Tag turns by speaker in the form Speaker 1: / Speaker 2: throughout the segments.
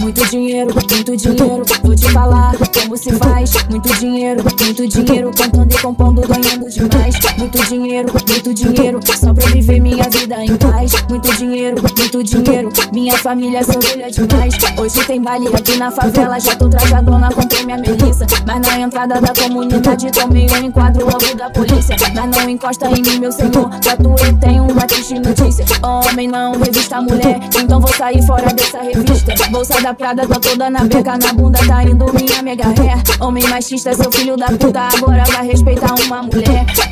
Speaker 1: Muito dinheiro, muito dinheiro, vou te falar como se faz. Muito dinheiro, muito dinheiro, cantando e compondo, ganhando demais. Muito dinheiro, muito dinheiro, só pra viver minha vida em paz. Muito dinheiro, muito dinheiro, minha família se orgulha demais. Hoje tem baile aqui na favela, já tô trajadona, comprei minha melissa. Mas na entrada da comunidade tomei um enquadro logo da polícia. Mas não encosta em mim, meu senhor, pra tu eu tenho uma triste notícia. Homem não, revista mulher, então vou sair fora dessa revista. Bolsa da Prada, tá toda na beca, na bunda tá indo minha mega ré. Homem machista, seu filho da puta, agora vai respeitar.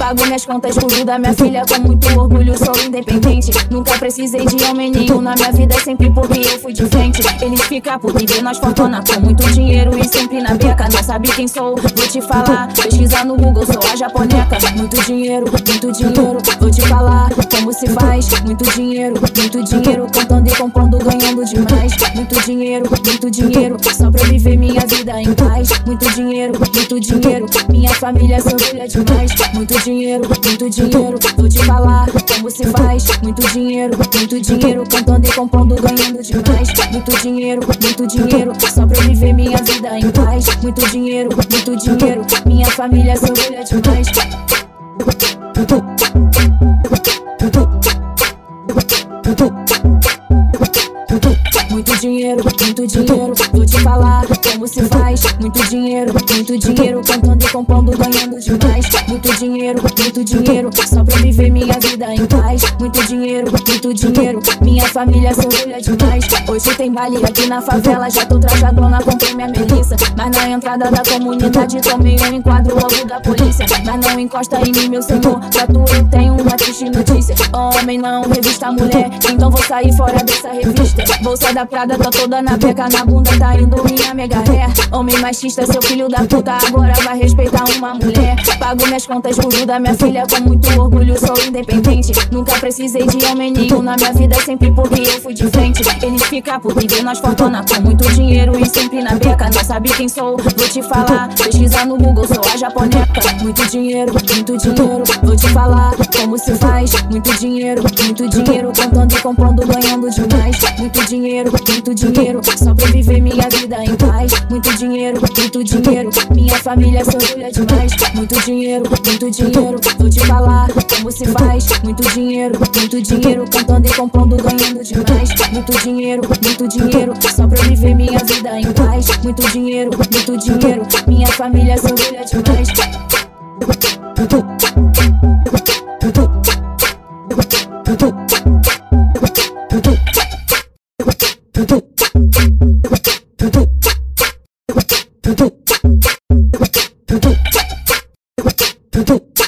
Speaker 1: Pago minhas contas, cuido da minha filha com muito orgulho, sou independente. Nunca precisei de homem nenhum na minha vida, sempre porque eu fui de frente. Eles ficam por viver nós fortuna com muito dinheiro e sempre na beca. Não sabe quem sou, vou te falar. Pesquisa no Google, sou a japoneca. Muito dinheiro, muito dinheiro, vou te falar como se faz. Muito dinheiro, muito dinheiro, cantando e compondo, ganhando demais. Muito dinheiro, muito dinheiro, só pra viver minha vida em paz. Muito dinheiro, muito dinheiro, minha família se orgulha demais. Muito dinheiro, muito dinheiro, vou te falar como se faz. Muito dinheiro, muito dinheiro, cantando e compondo, ganhando demais. Muito dinheiro, muito dinheiro, só pra viver minha vida em paz. Muito dinheiro, muito dinheiro, minha família se orgulha demais. Muito dinheiro, muito dinheiro, vou te falar como se faz. Muito dinheiro, muito dinheiro, cantando e compondo, ganhando demais. Muito dinheiro, muito dinheiro, só pra viver minha vida em paz. Muito dinheiro, muito dinheiro, minha família se orgulha demais. Hoje tem baile aqui na favela, já tô trajadona, comprei minha melissa. Mas na entrada da comunidade tomei um enquadro logo da polícia. Mas não encosta em mim, meu senhor, pra tu eu tenho uma triste notícia. Homem não, revista mulher, então vou sair fora dessa revista. Bolsa da Prada, tá toda na beca, na bunda tá indo minha mega ré. Homem machista, seu filho da puta, agora vai respeitar uma mulher. Pago minhas contas, cuido da minha filha com muito orgulho, sou independente. Nunca precisei de homem nenhum na minha vida, sempre porque eu fui de frente. Eles ficam por viver nós fortuna com muito dinheiro e sempre na beca. Não sabe quem sou, vou te falar. Pesquisa no Google, sou a japoneca. Muito dinheiro, muito dinheiro, vou te falar como se faz. Muito dinheiro, muito dinheiro, cantando e compondo, ganhando demais. Muito dinheiro, muito dinheiro, só pra viver minha vida em paz. Muito dinheiro, muito dinheiro, minha família se orgulha demais. Muito dinheiro, muito dinheiro, vou te falar como se faz. Muito dinheiro, muito dinheiro, cantando e compondo, ganhando demais. Muito dinheiro, muito dinheiro, só pra viver minha vida em paz. Muito dinheiro, muito dinheiro, minha família se orgulha demais. to do.